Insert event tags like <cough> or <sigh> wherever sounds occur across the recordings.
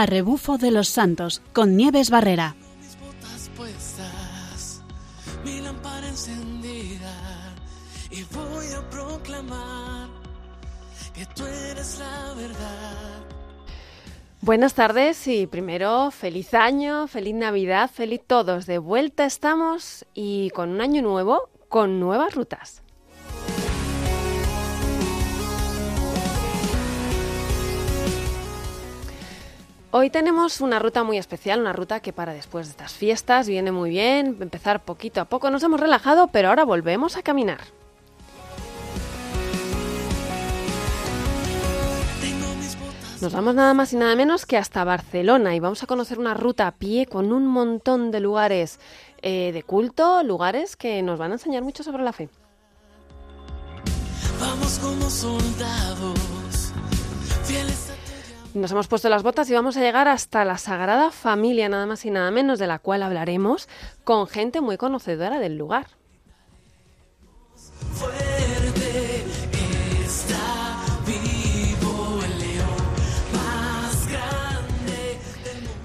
a rebufo de los santos con Nieves Barrera. mis botas puestas, mi lámpara encendida y voy a proclamar que tú eres la verdad. Buenas tardes y primero feliz año, feliz Navidad, feliz todos. De vuelta estamos y con un año nuevo, con nuevas rutas. Hoy tenemos una ruta muy especial, una ruta que para después de estas fiestas viene muy bien, empezar poquito a poco. Nos hemos relajado, pero ahora volvemos a caminar. Nos vamos nada más y nada menos que hasta Barcelona y vamos a conocer una ruta a pie con un montón de lugares eh, de culto, lugares que nos van a enseñar mucho sobre la fe. Vamos como soldados, fieles Nos hemos puesto las botas y vamos a llegar hasta la Sagrada Familia, nada más y nada menos, de la cual hablaremos con gente muy conocedora del lugar.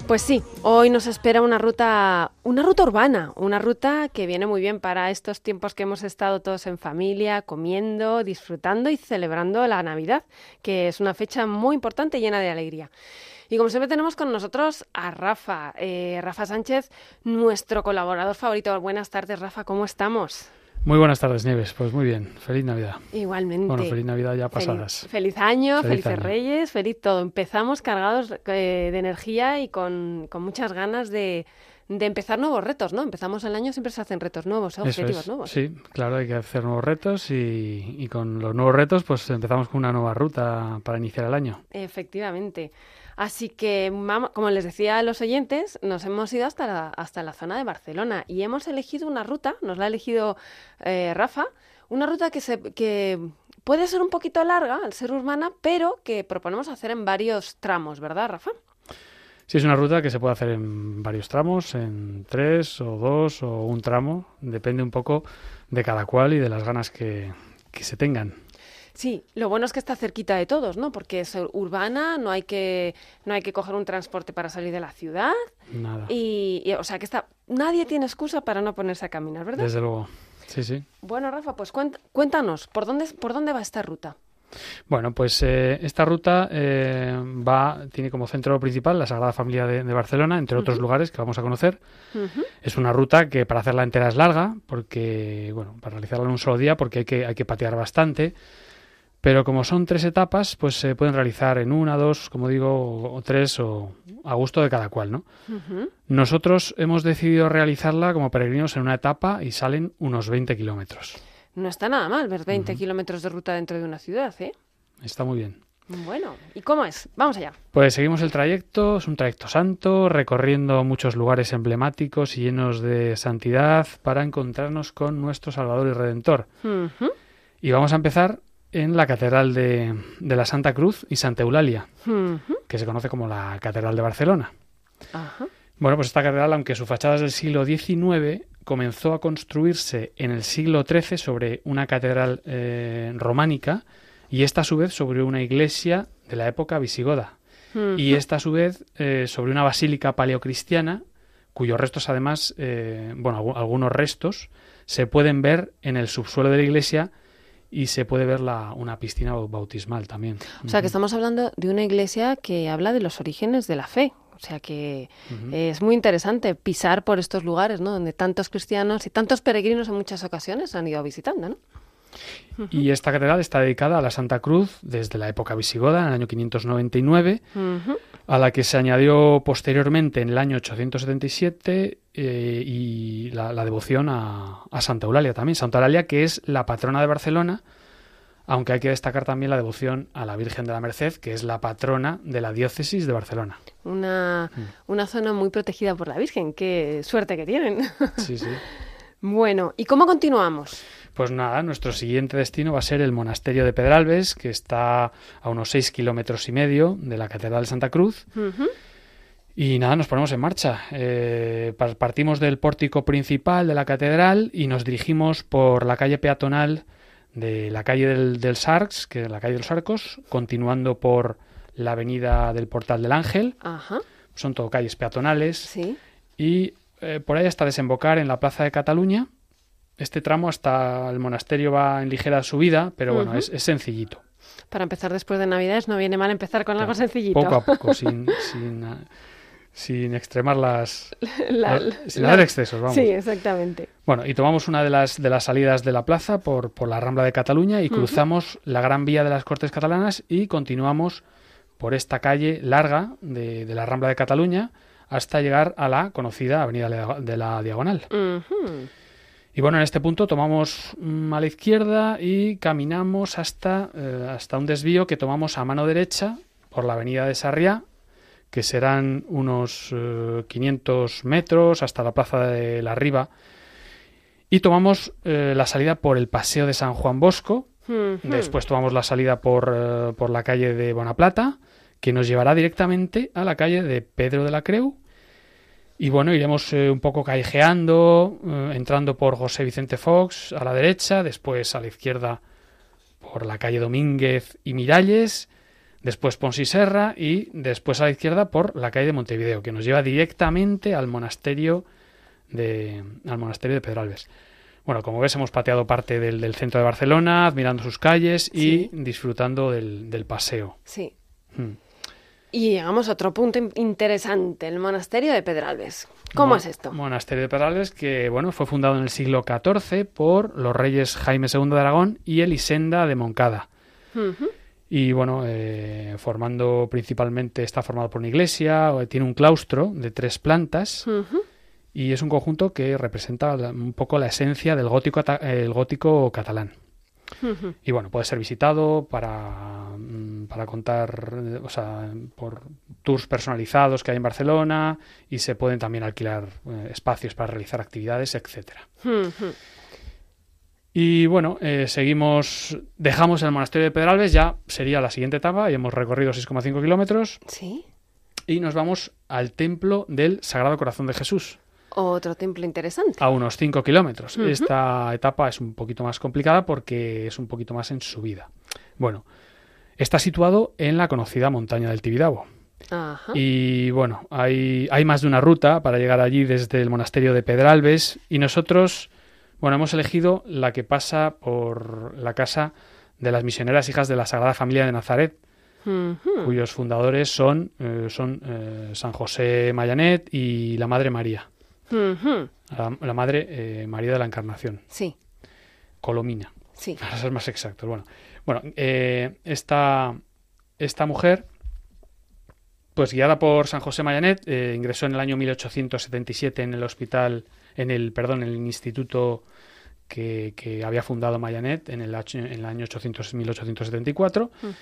Pues sí, hoy nos espera una ruta, una ruta urbana, una ruta que viene muy bien para estos tiempos que hemos estado todos en familia, comiendo, disfrutando y celebrando la Navidad, que es una fecha muy importante y llena de alegría. Y como siempre tenemos con nosotros a Rafa, eh, Rafa Sánchez, nuestro colaborador favorito. Buenas tardes, Rafa, ¿cómo estamos? Muy buenas tardes, Nieves. Pues muy bien. Feliz Navidad. Igualmente. Bueno, feliz Navidad ya Feliz- pasadas. Feliz, año, Feliz felices año. Reyes, feliz todo. Empezamos cargados eh, de energía y con, con muchas ganas de, de empezar nuevos retos, ¿no? Empezamos el año, siempre se hacen retos nuevos, Eso objetivos es. nuevos. Sí, claro, hay que hacer nuevos retos y, y con los nuevos retos pues empezamos con una nueva ruta para iniciar el año. Efectivamente. Así que, como les decía a los oyentes, nos hemos ido hasta la, hasta la zona de Barcelona y hemos elegido una ruta, nos la ha elegido eh, Rafa, una ruta que, se, que puede ser un poquito larga al ser urbana, pero que proponemos hacer en varios tramos, ¿verdad, Rafa? Sí, es una ruta que se puede hacer en varios tramos, en tres o dos o un tramo, depende un poco de cada cual y de las ganas que, que se tengan. Sí, lo bueno es que está cerquita de todos, ¿no? Porque es urbana, no hay que, no hay que coger un transporte para salir de la ciudad Nada. y, y, o sea que está, nadie tiene excusa para no ponerse a caminar, ¿verdad? Desde luego. Sí, sí. Bueno, Rafa, pues cuént- cuéntanos, ¿por dónde, ¿por dónde va esta ruta? Bueno, pues eh, esta ruta eh, va, tiene como centro principal la Sagrada Familia de, de Barcelona, entre otros lugares que vamos a conocer. Es una ruta que para hacerla entera es larga, porque, bueno, para realizarla en un solo día, porque hay que, hay que patear bastante. Pero como son tres etapas, pues se pueden realizar en una, dos, como digo, o, tres, o a gusto de cada cual, ¿no? Nosotros hemos decidido realizarla como peregrinos en una etapa y salen unos 20 kilómetros. No está nada mal ver 20 kilómetros de ruta dentro de una ciudad, ¿eh? Está muy bien. Bueno, ¿y cómo es? Vamos allá. Pues seguimos el trayecto, es un trayecto santo, recorriendo muchos lugares emblemáticos y llenos de santidad para encontrarnos con nuestro Salvador y Redentor. Y vamos a empezar en la Catedral de, de la Santa Cruz y Santa Eulalia, que se conoce como la Catedral de Barcelona. Ajá. Bueno, pues esta catedral, aunque su fachada es del siglo XIX, comenzó a construirse en el siglo XIII sobre una catedral eh, románica y esta a su vez sobre una iglesia de la época visigoda. y esta a su vez eh, sobre una basílica paleocristiana cuyos restos además, eh, bueno, algu- algunos restos se pueden ver en el subsuelo de la iglesia y se puede ver la, una piscina bau- bautismal también. O sea que estamos hablando de una iglesia que habla de los orígenes de la fe. O sea que es muy interesante pisar por estos lugares, ¿no? Donde tantos cristianos y tantos peregrinos en muchas ocasiones han ido visitando, ¿no? Y esta catedral está dedicada a la Santa Cruz desde la época visigoda, en el año 599, Ujú. a la que se añadió posteriormente en el año 877 eh, y la, la devoción a, a Santa Eulalia también. Santa Eulalia, que es la patrona de Barcelona, aunque hay que destacar también la devoción a la Virgen de la Merced, que es la patrona de la diócesis de Barcelona. Una, Mm. una zona muy protegida por la Virgen. Qué suerte que tienen. <laughs> Sí, sí. bueno, ¿y cómo continuamos? Pues nada, nuestro siguiente destino va a ser el monasterio de Pedralbes, que está a unos seis kilómetros y medio de la Catedral de Santa Cruz. Y nada, nos ponemos en marcha. Eh, par- partimos del pórtico principal de la catedral y nos dirigimos por la calle peatonal de la calle del, del Sarx, que es la calle de los Arcos, continuando por la avenida del Portal del Ángel. Ajá, Son todo calles peatonales. sí. Y eh, por ahí hasta desembocar en la Plaza de Cataluña. Este tramo hasta el monasterio va en ligera subida, pero bueno, es, es sencillito. Para empezar después de Navidades no viene mal empezar con algo sencillito. Poco a poco, <laughs> sin, sin, sin extremar las... <laughs> La- sin la- dar excesos, vamos. Sí, exactamente. Bueno, y tomamos una de las, de las salidas de la plaza por, por la Rambla de Cataluña y cruzamos la Gran Vía de las Cortes Catalanas y continuamos por esta calle larga de, de la Rambla de Cataluña hasta llegar a la conocida Avenida de la Diagonal. Y bueno, en este punto tomamos mm, a la izquierda y caminamos hasta, eh, hasta un desvío que tomamos a mano derecha por la Avenida de Sarriá, que serán unos eh, 500 metros hasta la Plaza de la Riva. Y tomamos eh, la salida por el Paseo de San Juan Bosco. Después tomamos la salida por, eh, por la calle de Bonaplata, que nos llevará directamente a la calle de Pedro de la Creu. Y bueno, iremos eh, un poco callejeando, entrando por José Vicente Fox a la derecha, después a la izquierda por la calle Domínguez y Miralles, después Pons y después a la izquierda por la calle de Montevideo, que nos lleva directamente al monasterio de, al monasterio de Pedralbes. Bueno, como ves, hemos pateado parte del, del centro de Barcelona, admirando sus calles y disfrutando del, del paseo. Sí. Hmm. Y llegamos a otro punto in- interesante, el monasterio de Pedralbes. ¿Cómo Mo- es esto? Monasterio de Pedralbes que bueno, fue fundado en el siglo XIV por los reyes Jaime II de Aragón y Elisenda de Moncada. Y bueno, eh, formando principalmente, está formado por una iglesia, o- tiene un claustro de tres plantas y es un conjunto que representa un poco la esencia del gótico, el gótico catalán. Y bueno, puede ser visitado para, mm, para contar, eh, o sea, por tours personalizados que hay en Barcelona y se pueden también alquilar eh, espacios para realizar actividades, etcétera. Y bueno, eh, seguimos, dejamos el monasterio de Pedralbes, ya sería la siguiente etapa, y hemos recorrido 6,5 kilómetros Sí. y nos vamos al templo del Sagrado Corazón de Jesús, Otro templo interesante. a unos 5 kilómetros. Esta etapa es un poquito más complicada porque es un poquito más en subida. Bueno, está situado en la conocida montaña del Tibidabo. Ajá. Y bueno, hay, hay más de una ruta para llegar allí desde el monasterio de Pedralbes y nosotros, bueno, hemos elegido la que pasa por la casa de las misioneras hijas de la Sagrada Familia de Nazaret, cuyos fundadores son, eh, son eh, San José Mayanet y la Madre María, la, la Madre eh, María de la Encarnación, Sí, Colomina, sí. <laughs> para ser más exactos. Bueno, bueno esta, esta mujer, pues guiada por San José Mayanet, ingresó en el año 1877 en el hospital, en el, perdón, en el instituto que, que había fundado Mayanet en el, año- en el año 800, 1874. Ujú.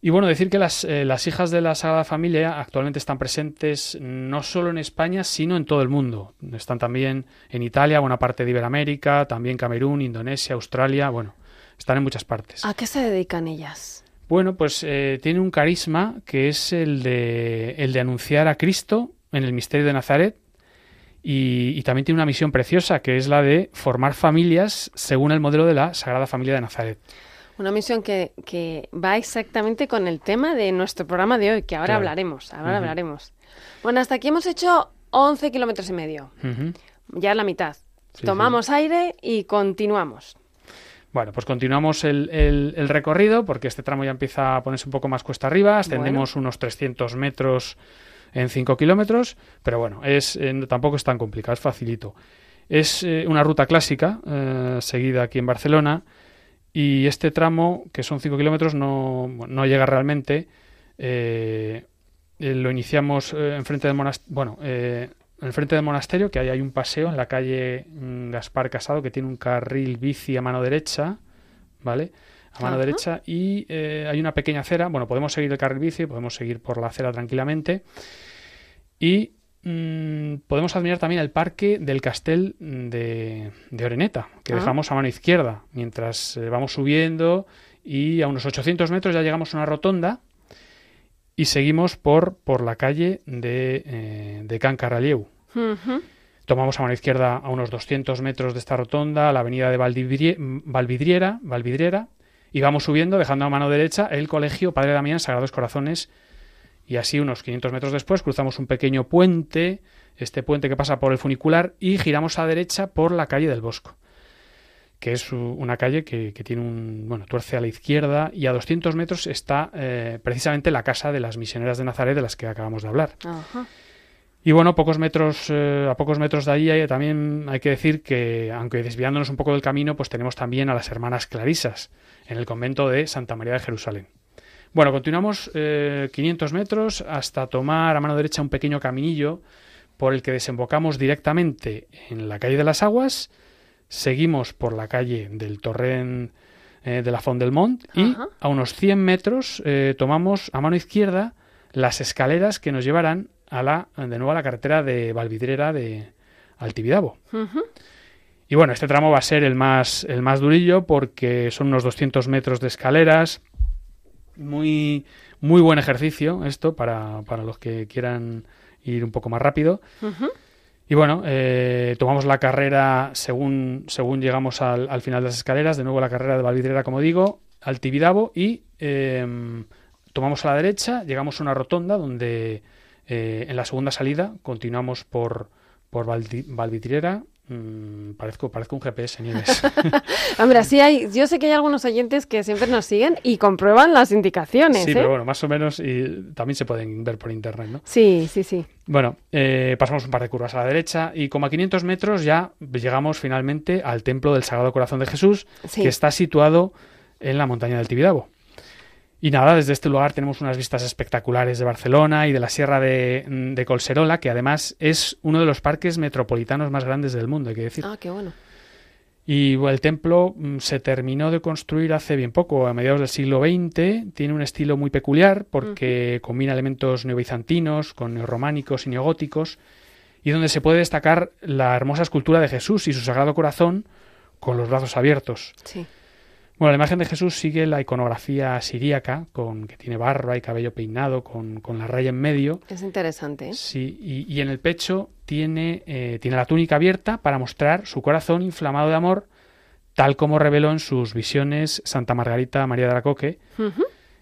Y bueno, decir que las, eh, las hijas de la Sagrada Familia actualmente están presentes no solo en España, sino en todo el mundo. Están también en Italia, buena parte de Iberoamérica, también Camerún, Indonesia, Australia, bueno, están en muchas partes. ¿A qué se dedican ellas? Bueno, pues eh, tiene un carisma que es el de, el de anunciar a Cristo en el misterio de Nazaret y, y también tiene una misión preciosa que es la de formar familias según el modelo de la Sagrada Familia de Nazaret. Una misión que, que va exactamente con el tema de nuestro programa de hoy, que ahora Claro. hablaremos, ahora hablaremos. Bueno, hasta aquí hemos hecho 11 kilómetros y medio, Ujú. ya la mitad. Sí, Tomamos aire y continuamos. Bueno, pues continuamos el, el- el recorrido porque este tramo ya empieza a ponerse un poco más cuesta arriba. Ascendemos unos 300 metros en 5 kilómetros, pero bueno, es, eh, tampoco es tan complicado, es facilito. Es eh, una ruta clásica eh, seguida aquí en Barcelona y este tramo, que son 5 kilómetros, no, no llega realmente. Lo iniciamos enfrente del monasterio. Bueno, eh, enfrente del monasterio, que ahí hay un paseo en la calle mm, Gaspar Casado, que tiene un carril bici a mano derecha, ¿vale? A mano Ajá. derecha. Y eh, hay una pequeña acera. Bueno, podemos seguir el carril bici, podemos seguir por la acera tranquilamente. Y mm, podemos admirar también el parque del Castel de, de Oreneta, que Ah. dejamos a mano izquierda, mientras eh, vamos subiendo y a unos 800 metros ya llegamos a una rotonda y seguimos por, por la calle de, eh, de Can. Tomamos a mano izquierda a unos 200 metros de esta rotonda la avenida de Valvidriera, Valvidriera Y vamos subiendo, dejando a mano derecha el colegio Padre Damián Sagrados Corazones. Y así unos 500 metros después cruzamos un pequeño puente, este puente que pasa por el funicular, y giramos a derecha por la calle del Bosco que es una calle que, que tiene un, bueno, tuerce a la izquierda y a 200 metros está eh, precisamente la casa de las misioneras de Nazaret de las que acabamos de hablar. Ajá. Y bueno, pocos metros, eh, a pocos metros de allí hay- también hay que decir que, aunque desviándonos un poco del camino, pues tenemos también a las hermanas Clarisas en el convento de Santa María de Jerusalén. Bueno, continuamos eh, 500 metros hasta tomar a mano derecha un pequeño caminillo por el que desembocamos directamente en la calle de las Aguas, seguimos por la calle del Torrent eh, de la Font del Mont y Ajá. a unos 100 metros eh, tomamos a mano izquierda las escaleras que nos llevarán a la, de nuevo a la carretera de Valvidrera de Altibidabo. Ujú. Y bueno, este tramo va a ser el más, el más durillo porque son unos 200 metros de escaleras. Muy, muy buen ejercicio esto para, para los que quieran ir un poco más rápido. Y bueno, eh, tomamos la carrera según, según llegamos al, al final de las escaleras, de nuevo la carrera de Valvidrera, como digo, al Tibidabo y eh, tomamos a la derecha, llegamos a una rotonda donde eh, en la segunda salida continuamos por, por Valdi- Valvidrera. Mm, parezco, parezco un GPS, Nieves. <laughs> Hombre, sí hay, yo sé que hay algunos oyentes que siempre nos siguen y comprueban las indicaciones, sí, ¿eh? pero bueno, más o menos y también se pueden ver por internet, ¿no? Sí, sí, sí. Bueno, eh, pasamos un par de curvas a la derecha y como a 500 metros ya llegamos finalmente al templo del Sagrado Corazón de Jesús, Sí. que está situado en la montaña del Tibidabo. Y nada, desde este lugar tenemos unas vistas espectaculares de Barcelona y de la Sierra de, de Colserola, que además es uno de los parques metropolitanos más grandes del mundo, hay que decir. Ah, qué bueno. Y el templo mm, se terminó de construir hace bien poco, a mediados del siglo XX. Tiene un estilo muy peculiar porque combina elementos neobizantinos con neorrománicos y neogóticos y donde se puede destacar la hermosa escultura de Jesús y su Sagrado Corazón con los brazos abiertos. Sí. Bueno, la imagen de Jesús sigue la iconografía siríaca, con que tiene barba y cabello peinado, con, con la raya en medio. Es interesante, ¿eh? Sí, y, y en el pecho tiene, eh, tiene la túnica abierta para mostrar su corazón inflamado de amor, tal como reveló en sus visiones Santa Margarita María de la Coque.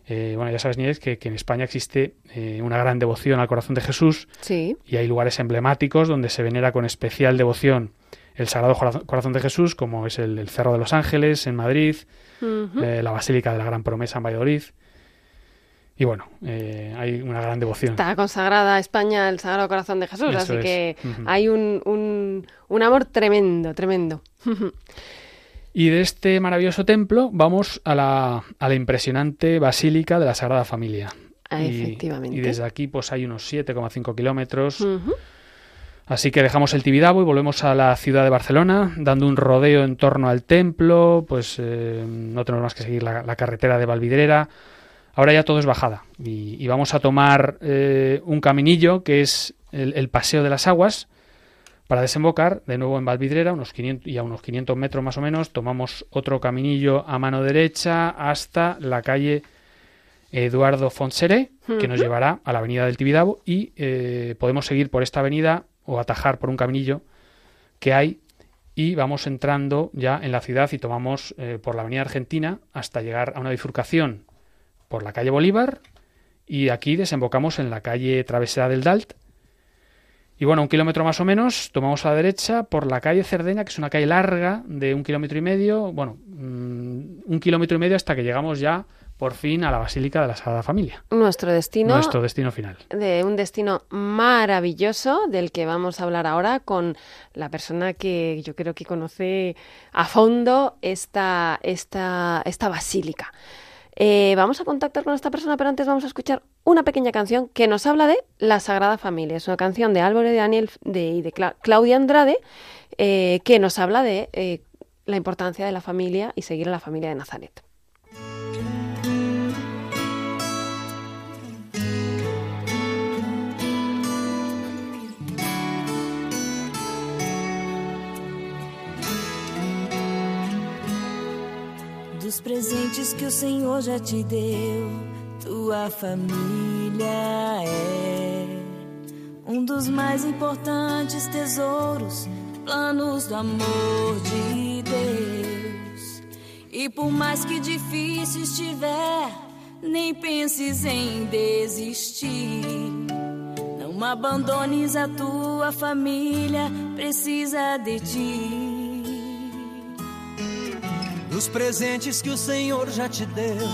Eh, bueno, ya sabes, Nieves, que, que en España existe eh, una gran devoción al corazón de Jesús Sí. y hay lugares emblemáticos donde se venera con especial devoción el Sagrado Corazón- de Jesús, como es el, el Cerro de los Ángeles en Madrid, eh, la Basílica de la Gran Promesa en Valladolid. Y bueno, eh, hay una gran devoción. Está consagrada a España el Sagrado Corazón de Jesús, Eso así es. que hay un, un, un amor tremendo, tremendo. Y de este maravilloso templo vamos a la, a la impresionante Basílica de la Sagrada Familia. Ah, Y- efectivamente. Y desde aquí pues hay unos 7,5 kilómetros. Así que dejamos el Tibidabo y volvemos a la ciudad de Barcelona, dando un rodeo en torno al templo, pues eh, no tenemos más que seguir la, la carretera de Valvidrera. Ahora ya todo es bajada y, y vamos a tomar eh, un caminillo que es el, el Paseo de las Aguas para desembocar de nuevo en Valvidrera unos 500, y a unos 500 metros más o menos tomamos otro caminillo a mano derecha hasta la calle Eduardo Fonseré, que nos llevará a la avenida del Tibidabo y eh, podemos seguir por esta avenida o atajar por un caminillo que hay y vamos entrando ya en la ciudad y tomamos eh, por la avenida Argentina hasta llegar a una bifurcación por la calle Bolívar y aquí desembocamos en la calle Travesera del Dalt. Y bueno, un kilómetro más o menos, tomamos a la derecha por la calle Cerdeña, que es una calle larga de un kilómetro y medio, bueno, mm, un kilómetro y medio hasta que llegamos ya por fin a la Basílica de la Sagrada Familia, Nuestro destino nuestro destino final. de un destino maravilloso del que vamos a hablar ahora con la persona que yo creo que conoce a fondo esta, esta, esta basílica. Eh, vamos a contactar con esta persona, pero antes vamos a escuchar una pequeña canción que nos habla de la Sagrada Familia. Es una canción de Álvaro de Daniel de, y de Cla- Claudia Andrade eh, que nos habla de eh, la importancia de la familia y seguir a la familia de Nazaret. Dos presentes que o Senhor já te deu, tua família é um dos mais importantes tesouros, planos do amor de Deus. E por mais que difícil estiver, nem penses em desistir. Não abandones a tua família, precisa de ti. Dos presentes que o Senhor já te deu,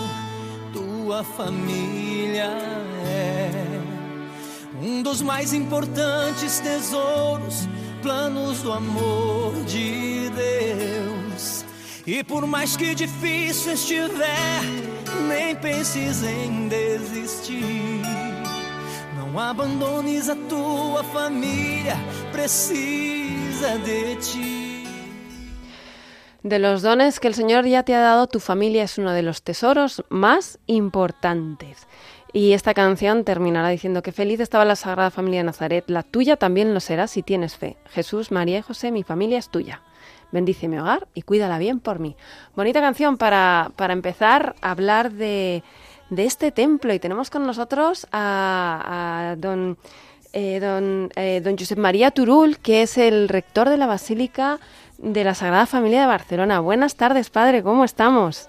tua família é um dos mais importantes tesouros, planos do amor de Deus. E por mais que difícil estiver, nem penses em desistir. Não abandones a tua família, precisa de ti. De los dones que el Señor ya te ha dado, tu familia es uno de los tesoros más importantes. Y esta canción terminará diciendo que feliz estaba la Sagrada Familia de Nazaret, la tuya también lo será si tienes fe. Jesús, María y José, mi familia es tuya. Bendice mi hogar y cuídala bien por mí. Bonita canción para, para empezar a hablar de, de este templo. Y tenemos con nosotros a, a don, eh, don, eh, don Josep María Turul, que es el rector de la Basílica de la Sagrada Familia de Barcelona. Buenas tardes, padre, ¿cómo estamos?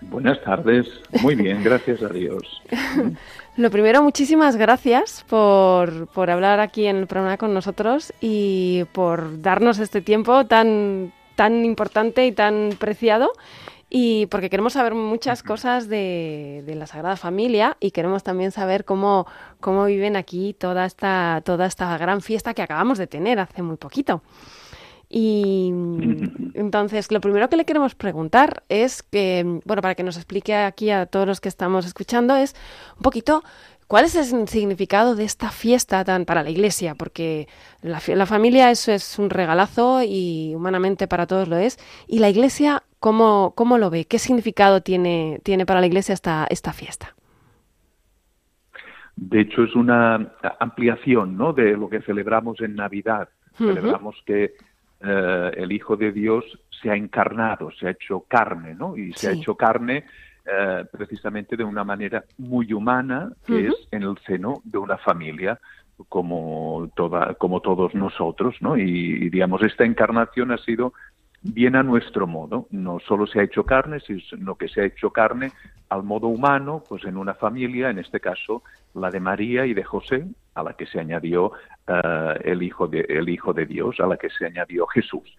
Buenas tardes, muy bien, gracias a Dios. <laughs> Lo primero, muchísimas gracias por, por hablar aquí en el programa con nosotros y por darnos este tiempo tan, tan importante y tan preciado. Y porque queremos saber muchas cosas de, de la Sagrada Familia y queremos también saber cómo, cómo viven aquí toda esta, toda esta gran fiesta que acabamos de tener hace muy poquito. Y <laughs> entonces, lo primero que le queremos preguntar es que, bueno, para que nos explique aquí a todos los que estamos escuchando, es un poquito cuál es el significado de esta fiesta tan para la Iglesia, porque la, la familia eso es un regalazo y humanamente para todos lo es. Y la Iglesia, ¿cómo, cómo lo ve? ¿Qué significado tiene, tiene para la Iglesia esta, esta fiesta? De hecho, es una ampliación ¿no? de lo que celebramos en Navidad. Celebramos que eh, el Hijo de Dios se ha encarnado, se ha hecho carne, ¿no? Y se ha hecho carne eh, precisamente de una manera muy humana, que es en el seno de una familia, como, toda, como todos nosotros, ¿no? Y, y, digamos, esta encarnación ha sido bien a nuestro modo. No solo se ha hecho carne, sino que se ha hecho carne al modo humano, pues en una familia, en este caso la de María y de José, a la que se añadió eh, el hijo de el hijo de Dios, a la que se añadió Jesús.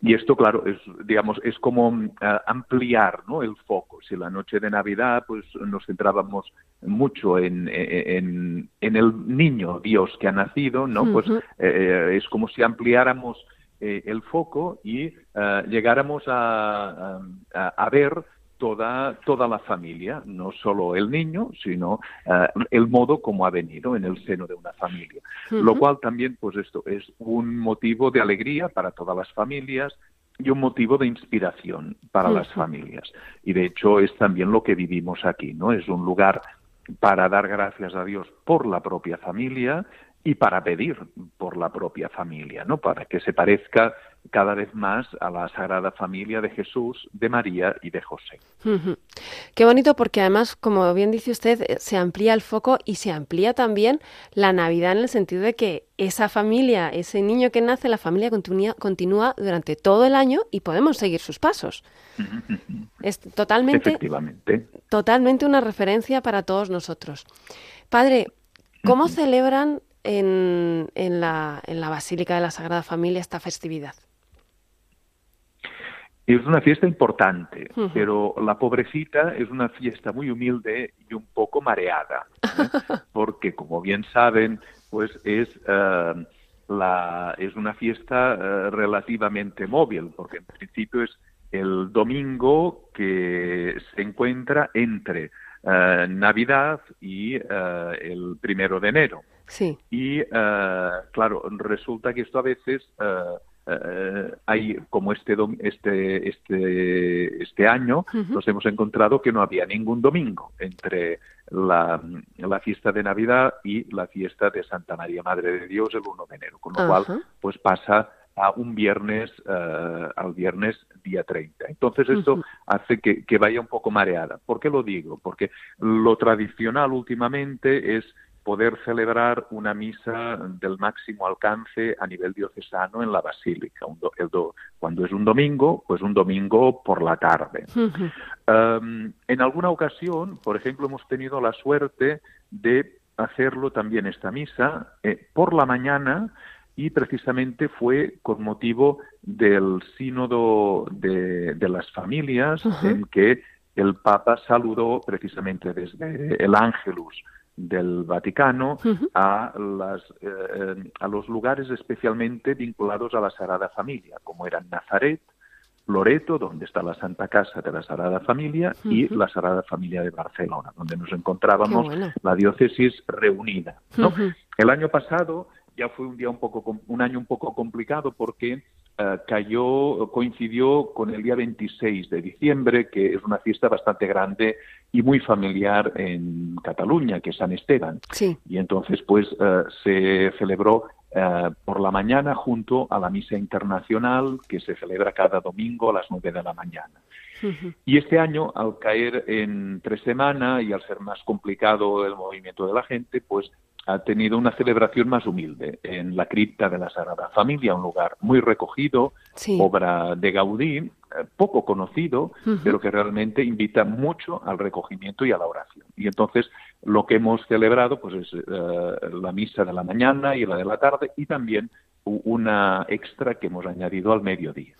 Y esto, claro, es digamos es como mm, ampliar, ¿no? El foco. Si la noche de Navidad, pues nos centrábamos mucho en, en, en el niño Dios que ha nacido, ¿no? Pues eh, es como si ampliáramos eh, el foco y eh, llegáramos a, a, a ver toda, toda la familia, no solo el niño, sino eh, el modo como ha venido en el seno de una familia. Lo cual también, pues esto es un motivo de alegría para todas las familias y un motivo de inspiración para las familias. Y de hecho es también lo que vivimos aquí, ¿no? Es un lugar para dar gracias a Dios por la propia familia y para pedir por la propia familia, ¿no? Para que se parezca cada vez más a la Sagrada Familia de Jesús, de María y de José. Qué bonito porque además, como bien dice usted, eh, se amplía el foco y se amplía también la Navidad en el sentido de que esa familia, ese niño que nace, la familia continúa, continúa durante todo el año y podemos seguir sus pasos. <laughs> Es totalmente, Efectivamente. totalmente una referencia para todos nosotros. Padre, ¿cómo celebran en, en la, en la Basílica de la Sagrada Familia esta festividad? Es una fiesta importante, pero la pobrecita es una fiesta muy humilde y un poco mareada, ¿eh? <laughs> porque como bien saben, pues es eh, la es una fiesta eh, relativamente móvil, porque en principio es el domingo que se encuentra entre Navidad y el primero de enero. Sí. Y eh, claro, resulta que esto a veces eh, hay como este dom- este este este año nos hemos encontrado que no había ningún domingo entre la, la fiesta de Navidad y la fiesta de Santa María Madre de Dios el 1 de enero, con lo cual pues pasa a un viernes al viernes día 30. Entonces esto hace que, que vaya un poco mareada. ¿Por qué lo digo? Porque lo tradicional últimamente es poder celebrar una misa del máximo alcance a nivel diocesano en la basílica. cuando es un domingo, pues un domingo por la tarde. Em, en alguna ocasión, por ejemplo, hemos tenido la suerte de hacerlo también esta misa eh, por la mañana y precisamente fue con motivo del sínodo de, las familias en que el Papa saludó precisamente desde el Ángelus del Vaticano a, las, eh, a los lugares especialmente vinculados a la Sagrada Familia, como eran Nazaret, Loreto, donde está la Santa Casa de la Sagrada Familia, y la Sagrada Familia de Barcelona, donde nos encontrábamos la diócesis reunida. El año pasado ya fue un día un poco un año un poco complicado porque eh, cayó coincidió con el día 26 de diciembre que es una fiesta bastante grande y muy familiar en Cataluña que es San Esteban. Y entonces pues eh, se celebró eh, por la mañana junto a la misa internacional que se celebra cada domingo a las nueve de la mañana. Y este año, al caer en tres semanas y al ser más complicado el movimiento de la gente, pues ha tenido una celebración más humilde en la cripta de la Sagrada Familia, un lugar muy recogido, obra de Gaudí, eh, poco conocido, pero que realmente invita mucho al recogimiento y a la oración. Y entonces lo que hemos celebrado pues es eh, la misa de la mañana y la de la tarde y también una extra que hemos añadido al mediodía.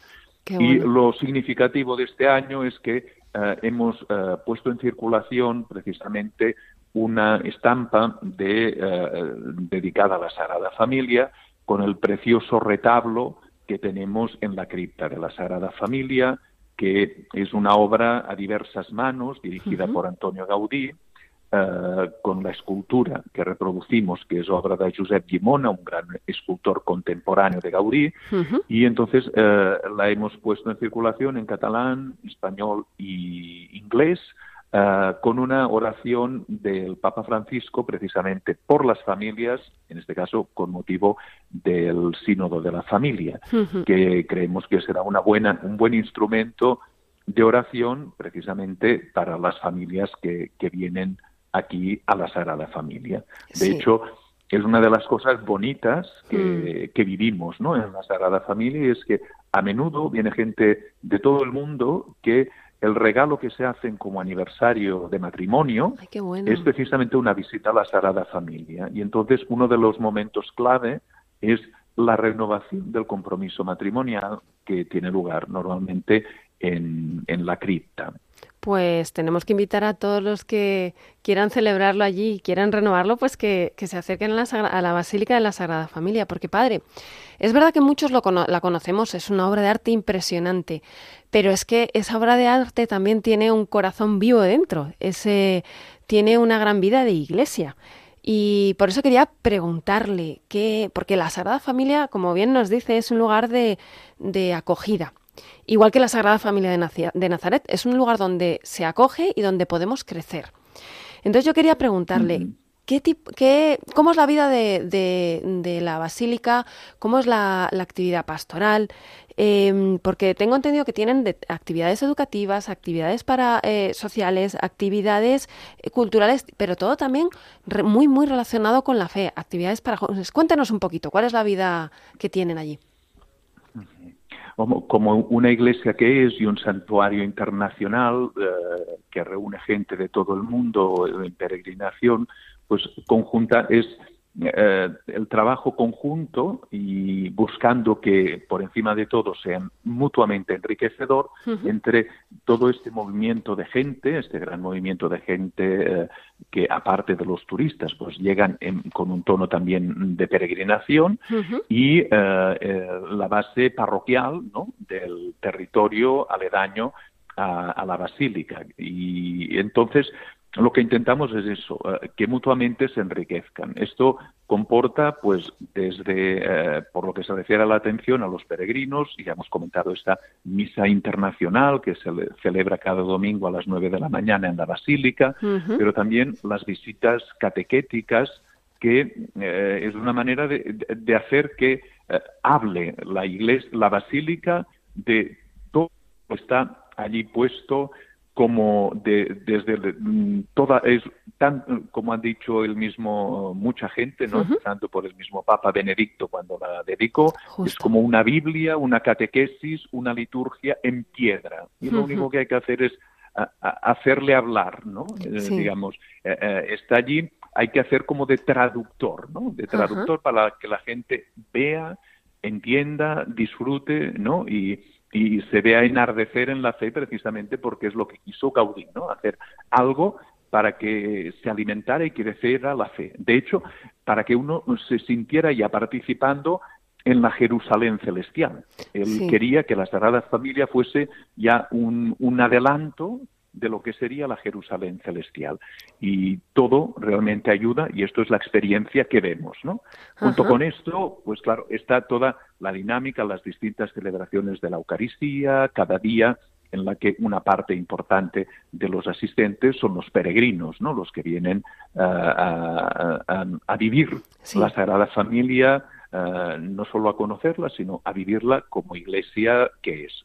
Y lo significativo de este año es que eh, hemos puesto en circulación precisamente una estampa de, eh, dedicada a la Sagrada Familia con el precioso retablo que tenemos en la cripta de la Sagrada Familia, que es una obra a diversas manos dirigida por Antonio Gaudí, eh, con la escultura que reproducimos, que es obra de Josep Gimona, un gran escultor contemporáneo de Gaudí, y entonces eh, la hemos puesto en circulación en catalán, español y inglés, eh, con una oración del Papa Francisco precisamente por las familias, en este caso con motivo del sínodo de la familia, que creemos que será una buena, un buen instrumento de oración precisamente para las familias que, vienen aquí a la Sagrada Familia. De hecho, es una de las cosas bonitas que, mm. que, vivimos ¿no? en la Sagrada Familia y es que a menudo viene gente de todo el mundo que el regalo que se hacen como aniversario de matrimonio es precisamente una visita a la Sagrada Familia. Y entonces uno de los momentos clave es la renovación del compromiso matrimonial que tiene lugar normalmente en, en la cripta pues tenemos que invitar a todos los que quieran celebrarlo allí quieran renovarlo, pues que, se acerquen a la, Basílica de la Sagrada Familia. Porque, padre, es verdad que muchos lo la conocemos, es una obra de arte impresionante, pero es que esa obra de arte también tiene un corazón vivo dentro, ese, tiene una gran vida de iglesia. Y por eso quería preguntarle, qué, porque la Sagrada Familia, como bien nos dice, es un lugar de, de acogida Igual que la Sagrada Familia de Nazaret, es un lugar donde se acoge y donde podemos crecer. Entonces yo quería preguntarle, ¿qué qué, ¿cómo es la vida de, la basílica? ¿Cómo es la, actividad pastoral? Em, porque tengo entendido que tienen actividades educativas, actividades para eh, sociales, actividades eh, culturales, pero todo también muy, muy relacionado con la fe, actividades para jóvenes. Cuéntenos un poquito, ¿cuál es la vida que tienen allí? Como, una iglesia que es y un santuario internacional eh, que reúne gente de todo el mundo en peregrinación, pues conjunta es eh, el trabajo conjunto y buscando que por encima de todo sea mutuamente enriquecedor entre todo este movimiento de gente, este gran movimiento de gente eh, que aparte de los turistas pues llegan con un tono también de peregrinación y eh, la base parroquial ¿no? del territorio aledaño a, la basílica. Y entonces lo que intentamos es eso, eh, que mutuamente se enriquezcan. Esto comporta, pues, desde, eh, por lo que se refiere a la atención a los peregrinos, y ya hemos comentado esta misa internacional que se celebra cada domingo a las nueve de la mañana en la Basílica, pero también las visitas catequéticas, que eh, es una manera de, de hacer que hable la iglesia, la Basílica de todo lo que está allí puesto como de, desde mm, toda es tan como han dicho el mismo mucha gente no tanto por el mismo Papa Benedicto cuando la dedicó es como una Biblia una catequesis una liturgia en piedra. Y lo único que hay que hacer es hacerle hablar no eh, digamos eh, eh, está allí hay que hacer como de traductor no de traductor para que la gente vea entienda disfrute no y y se vea enardecer en la fe precisamente porque es lo que quiso Gaudí, ¿no? Hacer algo para que se alimentara y creciera la fe. De hecho, para que uno se sintiera ya participando en la Jerusalén celestial. Él quería que la Sagrada Familia fuese ya un, un adelanto de lo que sería la Jerusalén celestial. Y todo realmente ayuda y esto es la experiencia que vemos, ¿no? Junto con esto, pues claro, está toda la dinámica, las distintas celebraciones de la Eucaristía, cada día en la que una parte importante de los asistentes son los peregrinos, ¿no? Los que vienen a, a, vivir la Sagrada Familia, eh, no solo a conocerla, sino a vivirla como iglesia que es.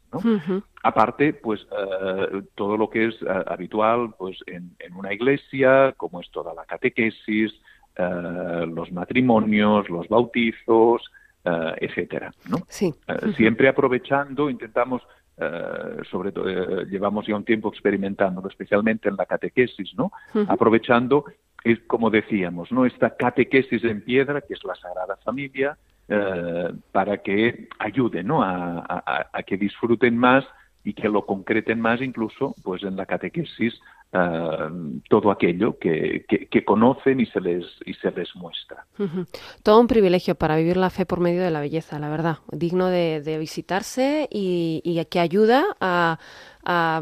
Aparte, pues eh, todo lo que es eh, habitual pues en, una iglesia, como es toda la catequesis, los matrimonios, los bautizos, etcétera. ¿no? Siempre aprovechando, intentamos sobre todo llevamos ya un tiempo experimentando, especialmente en la catequesis, ¿no? Aprovechando es como decíamos, ¿no? Esta catequesis en piedra, que es la Sagrada Familia, eh, para que ayude, ¿no? A, que disfruten más y que lo concreten más incluso, pues en la catequesis, eh, todo aquello que, que, conocen y se les y se les muestra. Todo un privilegio para vivir la fe por medio de la belleza, la verdad, digno de, visitarse y, y que ayuda a, a,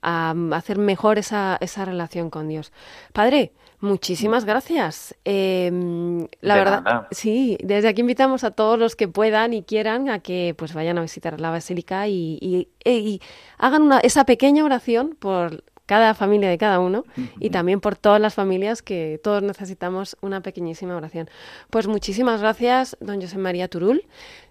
a hacer mejor esa, esa relación con Dios. Padre, Muchísimas gracias. Em, la verdad, sí, desde aquí invitamos a todos los que puedan y quieran a que pues vayan a visitar la basílica y, e, hagan una, esa pequeña oración por cada familia de cada uno y también por todas las familias que todos necesitamos una pequeñísima oración. Pues muchísimas gracias, don José María Turul.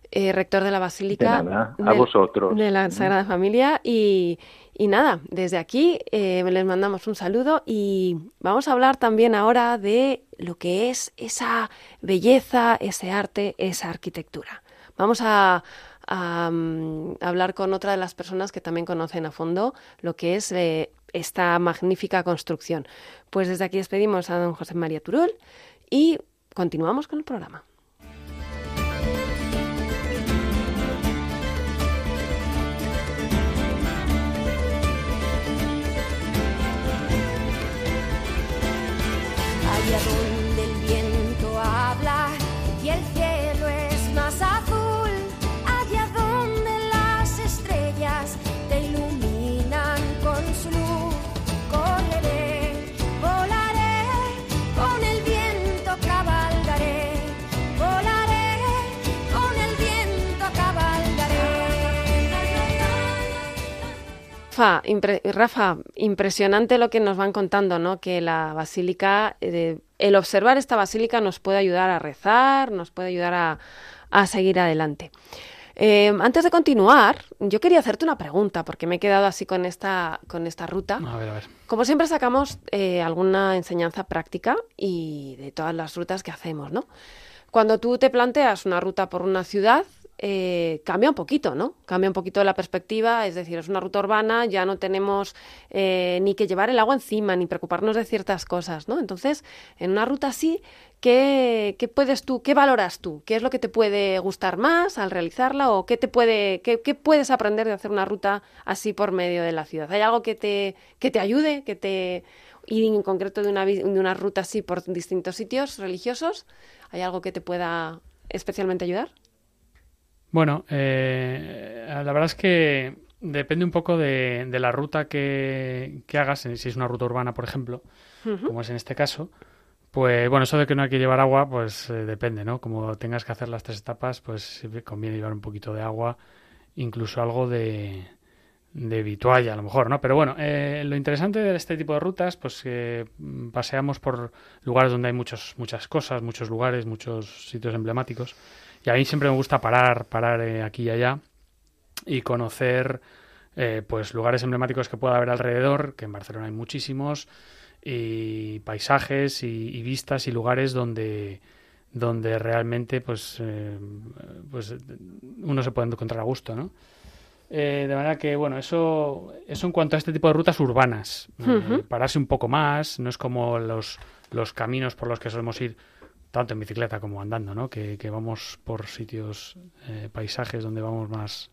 Eh, rector de la Basílica a vosotros. de la Sagrada Familia y, y nada, desde aquí eh, les mandamos un saludo y vamos a hablar también ahora de lo que es esa belleza, ese arte, esa arquitectura. Vamos a, mm, hablar con otra de las personas que también conocen a fondo lo que es eh, esta magnífica construcción. Pues desde aquí despedimos a don José María Turul y continuamos con el programa. Rafa, Rafa, impresionante lo que nos van contando, ¿no? Que la basílica eh, el observar esta basílica nos puede ayudar a rezar, nos puede ayudar a, seguir adelante. Eh, antes de continuar, yo quería hacerte una pregunta, porque me he quedado así con esta, con esta ruta. A ver, a ver. Como siempre sacamos eh, alguna enseñanza práctica y de todas las rutas que hacemos, ¿no? Cuando tú te planteas una ruta por una ciudad, eh, cambia un poquito, ¿no? Cambia un poquito la perspectiva, es decir, es una ruta urbana, ya no tenemos eh, ni que llevar el agua encima, ni preocuparnos de ciertas cosas, ¿no? Entonces, en una ruta así, ¿qué, qué puedes tú, qué valoras tú? ¿Qué es lo que te puede gustar más al realizarla o qué te puede, qué, puedes aprender de hacer una ruta así por medio de la ciudad? ¿Hay algo que te, que te ayude, que te ir en concreto de una, de una ruta así por distintos sitios religiosos? ¿Hay algo que te pueda especialmente ayudar? Bueno, eh, la verdad es que depende un poco de, la ruta que, hagas, si es una ruta urbana, por ejemplo, como es en este caso. Pues bueno, eso de que no hay que llevar agua, pues eh, depende, ¿no? Como tengas que hacer las tres etapas, pues conviene llevar un poquito de agua, incluso algo de, de vitualla, a lo mejor, ¿no? Pero bueno, eh, lo interesante de este tipo de rutas, pues que paseamos por lugares donde hay muchos, muchas cosas, muchos lugares, muchos sitios emblemáticos. Y a mí siempre me gusta parar, parar eh, aquí y allá y conocer eh, pues lugares emblemáticos que pueda haber alrededor, que en Barcelona hay muchísimos, y paisajes y, vistas y lugares donde donde realmente pues eh, pues uno se puede encontrar a gusto, ¿no? Eh, de manera que, bueno, eso, eso en cuanto a este tipo de rutas urbanas. pararse un poco más, no es como los, los caminos por los que solemos ir tanto en bicicleta como andando, ¿no? Que, que vamos por sitios, paisajes donde vamos más,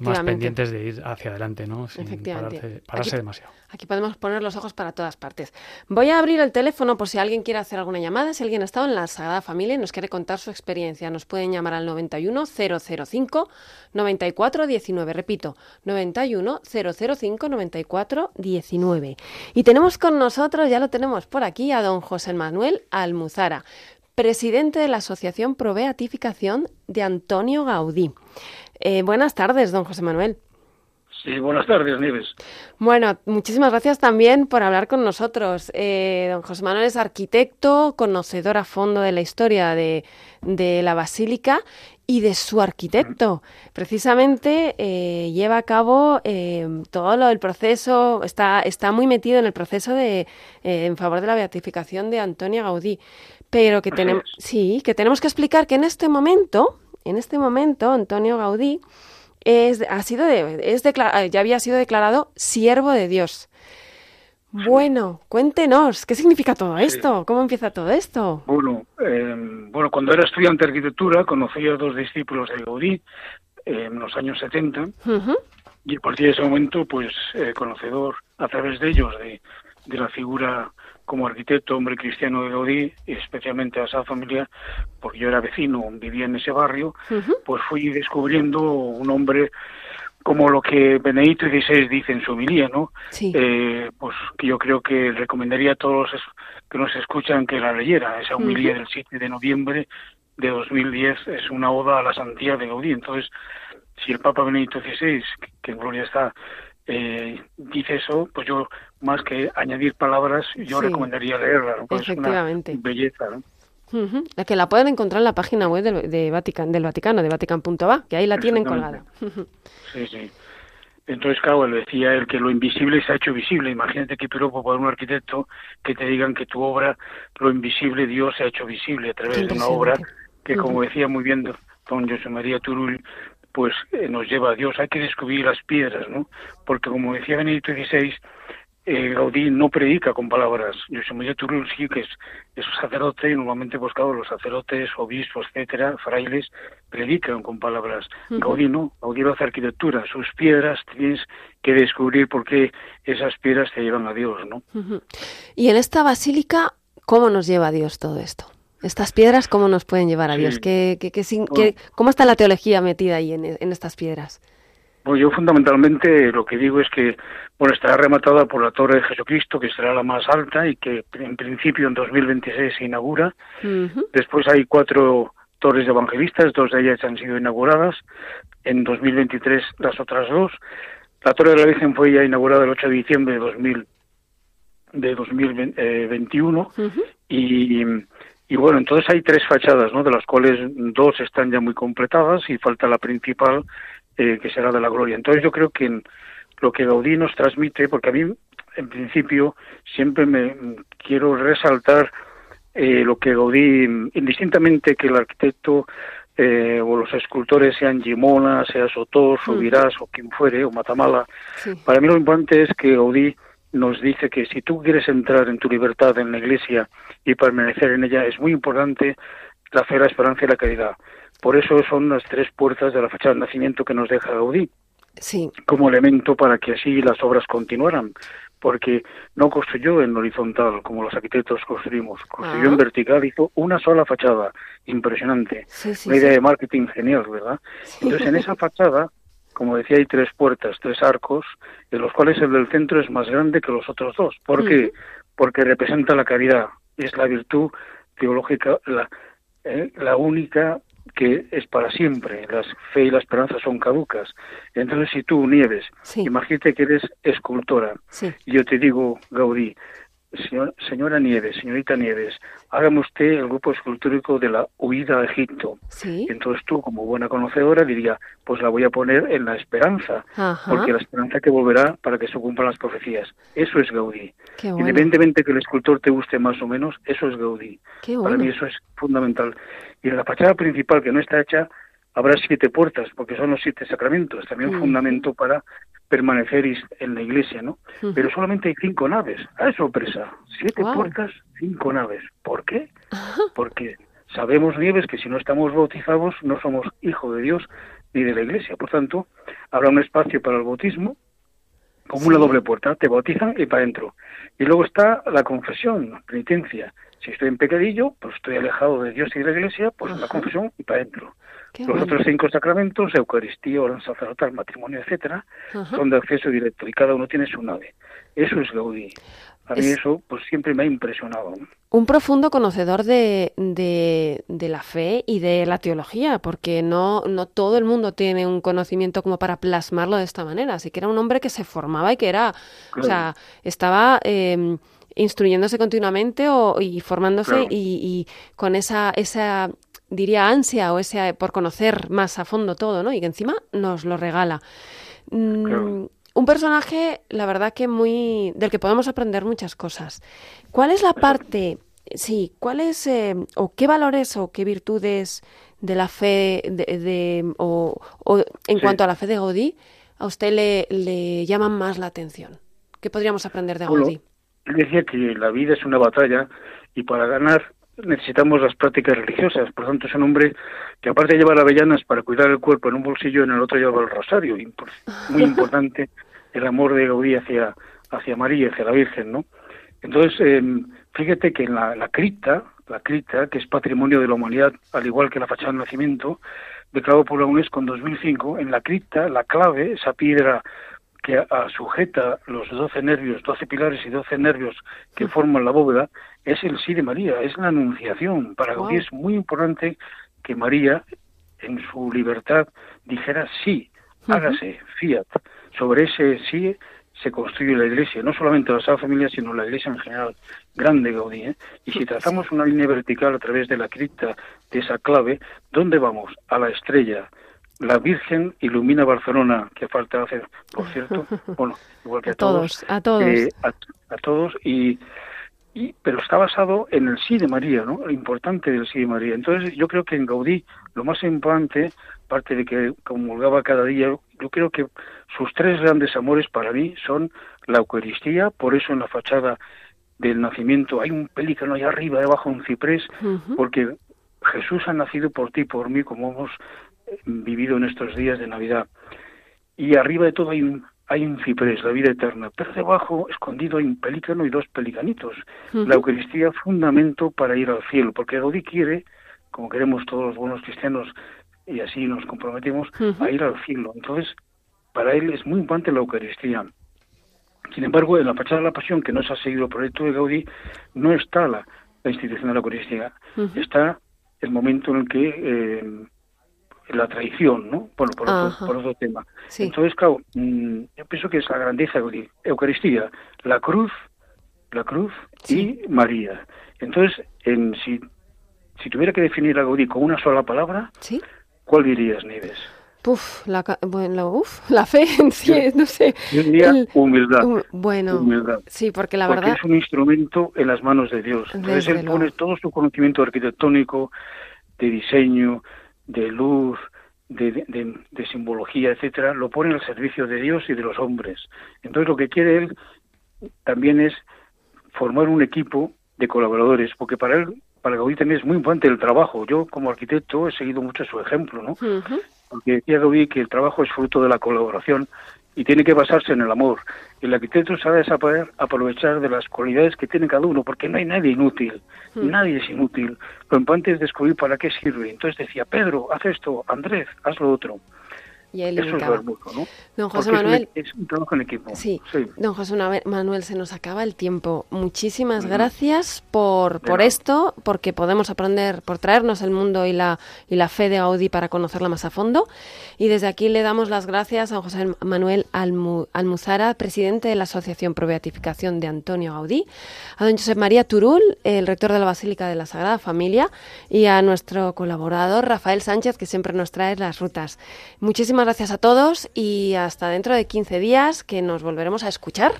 más pendientes de ir hacia adelante, ¿no? Sin Efectivamente. pararse, demasiado. Aquí podemos poner los ojos para todas partes. Voy a abrir el teléfono por si alguien quiere hacer alguna llamada. Si alguien ha estado en la Sagrada Familia y nos quiere contar su experiencia, nos pueden llamar al 91 005 94 19. Repito, 91 005 94 19. Y tenemos con nosotros, ya lo tenemos por aquí, a don José Manuel Almuzara, presidente de la Asociación Pro Beatificación de Antonio Gaudí. Eh, buenas tardes, don José Manuel. Sí, buenas tardes, Nieves. Bueno, muchísimas gracias también por hablar con nosotros. Eh, don José Manuel es arquitecto, conocedor a fondo de la historia de, la basílica y de su arquitecto. Precisamente eh, lleva a cabo todo lo, el proceso, está, está muy metido en el proceso de, en favor de la beatificación de Antonia Gaudí. Pero que tenemos, sí, que tenemos que explicar que en este momento en este momento, Antonio Gaudí es, ha sido es ya había sido declarado siervo de Dios. Bueno, cuéntenos, ¿qué significa todo esto? ¿Cómo empieza todo esto? Bueno, em, bueno, cuando era estudiante de arquitectura conocí a dos discípulos de Gaudí en los años 70 y a partir de ese momento, pues, eh, conocedor a través de ellos de, de la figura como arquitecto, hombre cristiano de Gaudí, y especialmente a esa familia, porque yo era vecino, vivía en ese barrio, pues fui descubriendo un hombre como lo que Benedito XVI dice en su homilía, ¿no? Eh, pues que yo creo que recomendaría a todos los que nos escuchan que la leyera. Esa homilía del 7 de noviembre de 2010 es una oda a la santidad de Gaudí. Entonces, si el Papa Benedito XVI, que en gloria está, eh, dice eso, pues yo más que añadir palabras, yo recomendaría leerla, Efectivamente. Es una belleza, ¿no? La que la pueden encontrar en la página web del, de Vatican, del Vaticano, de vatican.va, que ahí la tienen colgada. sí, sí. Entonces, claro, él decía el que lo invisible se ha hecho visible. Imagínate qué piropo para un arquitecto que te digan que tu obra, lo invisible, Dios se ha hecho visible a través de una obra que, como decía muy bien don José María Turull, pues eh, nos lleva a Dios. Hay que descubrir las piedras, ¿no? Porque como decía Benedicto XVI, eh, Gaudí no predica con palabras. Yo soy muy sí que es, es un sacerdote y normalmente pues los sacerdotes, obispos, etcétera, frailes, predican con palabras. Gaudí no, Gaudí lo hace arquitectura. Sus piedras tienes que descubrir por qué esas piedras te llevan a Dios, ¿no? Y en esta basílica, ¿cómo nos lleva a Dios todo esto? Estas piedras, ¿cómo nos pueden llevar a Dios? ¿Qué, qué, cómo está la teología metida ahí en, estas piedras? Pues yo fundamentalmente lo que digo es que bueno, estará rematada por la Torre de Jesucristo, que será la más alta y que en principio en 2026 se inaugura. Después hay cuatro torres de evangelistas, dos de ellas han sido inauguradas. En 2023 las otras dos. La Torre de la Virgen fue ya inaugurada el 8 de diciembre de 2000 de 2021 y y bueno, entonces hay tres fachadas, ¿no? De las cuales dos están ya muy completadas y falta la principal, eh, que será de la gloria. Entonces yo creo que lo que Gaudí nos transmite, porque a mí, en principio, siempre me quiero resaltar eh, lo que Gaudí, indistintamente que el arquitecto eh, o los escultores sean Gimona, sea Sotos, o Virás, o quien fuere, o Matamala, para mí lo importante es que Gaudí nos dice que si tú quieres entrar en tu libertad en la Iglesia y permanecer en ella, es muy importante la fe, la esperanza y la caridad. Por eso son las tres puertas de la fachada de nacimiento que nos deja Gaudí sí. como elemento para que así las obras continuaran. Porque no construyó en horizontal como los arquitectos construimos, construyó en ah. vertical, hizo una sola fachada, impresionante. una idea de marketing genial, ¿verdad? Entonces en esa fachada como decía, hay tres puertas, tres arcos, de los cuales el del centro es más grande que los otros dos. ¿Por qué? Porque representa la caridad, es la virtud teológica, la, eh, la única que es para siempre. La fe y la esperanza son caducas. Entonces, si tú, Nieves, imagínate que eres escultora, y yo te digo, Gaudí, señora Nieves, señorita Nieves, hágame usted el grupo escultórico de la huida a Egipto. ¿Sí? entonces tú, como buena conocedora, diría, pues la voy a poner en la esperanza, porque la esperanza que volverá para que se cumplan las profecías. Eso es Gaudí. Independientemente que el escultor te guste más o menos, eso es Gaudí. Para mí eso es fundamental. Y en la fachada principal, que no está hecha, habrá siete puertas, porque son los siete sacramentos, también fundamento para permanecer en la iglesia, ¿no? Pero solamente hay cinco naves. ¡Ah, sorpresa! Siete puertas, cinco naves. ¿Por qué? <laughs> Porque sabemos, Nieves, que si no estamos bautizados no somos hijos de Dios ni de la iglesia. Por tanto, habrá un espacio para el bautismo, como una doble puerta. Te bautizan y para adentro. Y luego está la confesión, penitencia. Si estoy en pecadillo, pues estoy alejado de Dios y de la iglesia, pues la confesión y para adentro. Los otros cinco sacramentos, Eucaristía, oración sacerdotal, matrimonio, etcétera, son de acceso directo y cada uno tiene su nave. Eso es Gaudí. A mí eso pues siempre me ha impresionado. Un profundo conocedor de, de, de, la fe y de la teología, porque no, no todo el mundo tiene un conocimiento como para plasmarlo de esta manera. Así que era un hombre que se formaba y que era, o sea, estaba eh, instruyéndose continuamente o, y formándose y, y, con esa, esa diría ansia o ese por conocer más a fondo todo, ¿no? Y que encima nos lo regala. Mm, un personaje, la verdad que muy del que podemos aprender muchas cosas. ¿Cuál es la parte, sí, cuál es eh, o qué valores o qué virtudes de la fe de, o, en cuanto a la fe de Gaudí a usted le, le llaman más la atención? ¿Qué podríamos aprender de Gaudí? él decía que la vida es una batalla y para ganar necesitamos las prácticas religiosas. Por tanto, es un hombre que aparte de llevar avellanas para cuidar el cuerpo en un bolsillo, en el otro lleva el rosario. Muy <laughs> importante el amor de Gaudí hacia, hacia María, hacia la Virgen, ¿no? Entonces, eh, fíjate que en la, la, cripta, la cripta, que es patrimonio de la humanidad, al igual que la fachada del nacimiento, declarado por la UNESCO en 2005, en la cripta, la clave, esa piedra que sujeta los doce nervios, doce pilares y doce nervios que forman la bóveda, es el sí de María, es la anunciación. Para Gaudí es muy importante que María, en su libertad, dijera sí, hágase, fiat. Sobre ese sí se construye la iglesia, no solamente la Sagrada Familia, sino la iglesia en general, grande Gaudí. ¿eh? Y si trazamos una línea vertical a través de la cripta de esa clave, ¿dónde vamos? A la estrella, la Virgen ilumina Barcelona, que falta hacer, por cierto, <laughs> bueno, igual que a, todos, a todos, eh, a, todos y, y, pero está basado en el sí de María, ¿no? Lo importante del sí de María. Entonces, yo creo que en Gaudí lo más importante, aparte de que comulgaba cada día, yo creo que sus tres grandes amores para mí son la Eucaristía, por eso en la fachada del nacimiento hay un pelícano ahí arriba, debajo un ciprés, porque Jesús ha nacido por ti, por mí, como hemos vivido en estos días de Navidad. Y arriba de todo hay un, hay un ciprés, la vida eterna, pero debajo, escondido, hay un pelícano y dos pelicanitos. La Eucaristía, fundamento para ir al cielo, porque Gaudí quiere, como queremos todos los buenos cristianos, y así nos comprometemos, a ir al cielo. Entonces, para él es muy importante la Eucaristía. Sin embargo, en la fachada de la pasión, que no se ha seguido el proyecto de Gaudí, no está la, institución de la Eucaristía. Está el momento en el que eh, la traición, ¿no? Bueno, por, otro, por otro, tema. Entonces, claro, mm, yo pienso que es la grandeza de Eucaristía, la cruz, la cruz y María. Entonces, en, si, si tuviera que definir a Gaudí con una sola palabra, ¿cuál dirías, Nieves? Uf, la, bueno, uf, <laughs> la fe en sí, no sé. Yo diría humildad. bueno, humildad. sí, porque la porque verdad... es un instrumento en las manos de Dios. Entonces él pone todo su conocimiento arquitectónico, de diseño, de luz, de, de, simbología, etcétera, lo pone al servicio de Dios y de los hombres. Entonces lo que quiere él también es formar un equipo de colaboradores, porque para él, para Gaudí también es muy importante el trabajo. Yo como arquitecto he seguido mucho su ejemplo, ¿no? Porque decía Gaudí que el trabajo es fruto de la colaboración y tiene que basarse en el amor. El arquitecto sabe saber aprovechar de las cualidades que tiene cada uno, porque no hay nadie inútil, hmm. nadie es inútil. Lo importante es descubrir para qué sirve. Entonces decía, Pedro, haz esto, Andrés, haz lo otro. Y él es. Don José Porque es un- Manuel. Es un, trabajo en equipo. Sí, sí. don José Manuel, se nos acaba el tiempo. Muchísimas gracias por, por esto, porque podemos aprender, por traernos el mundo y la, y la fe de Gaudí para conocerla más a fondo. Y desde aquí le damos las gracias a don José Manuel Almu- Almuzara, presidente de la Asociación Pro Beatificación de Antonio Gaudí, a don José María Turul, el rector de la Basílica de la Sagrada Familia, y a nuestro colaborador Rafael Sánchez, que siempre nos trae las rutas. Muchísimas gracias a todos y hasta dentro de 15 días que nos volveremos a escuchar.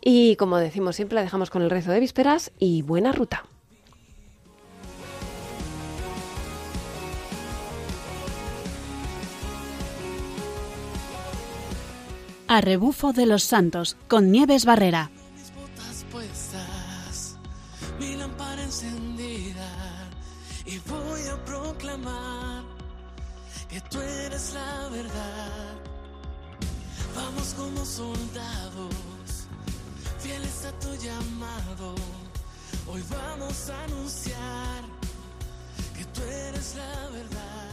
Y como decimos siempre, la dejamos con el rezo de vísperas y buena ruta. A rebufo de los santos con Nieves Barrera. Tú eres la verdad. Vamos como soldados, fieles a tu llamado. Hoy vamos a anunciar que tú eres la verdad.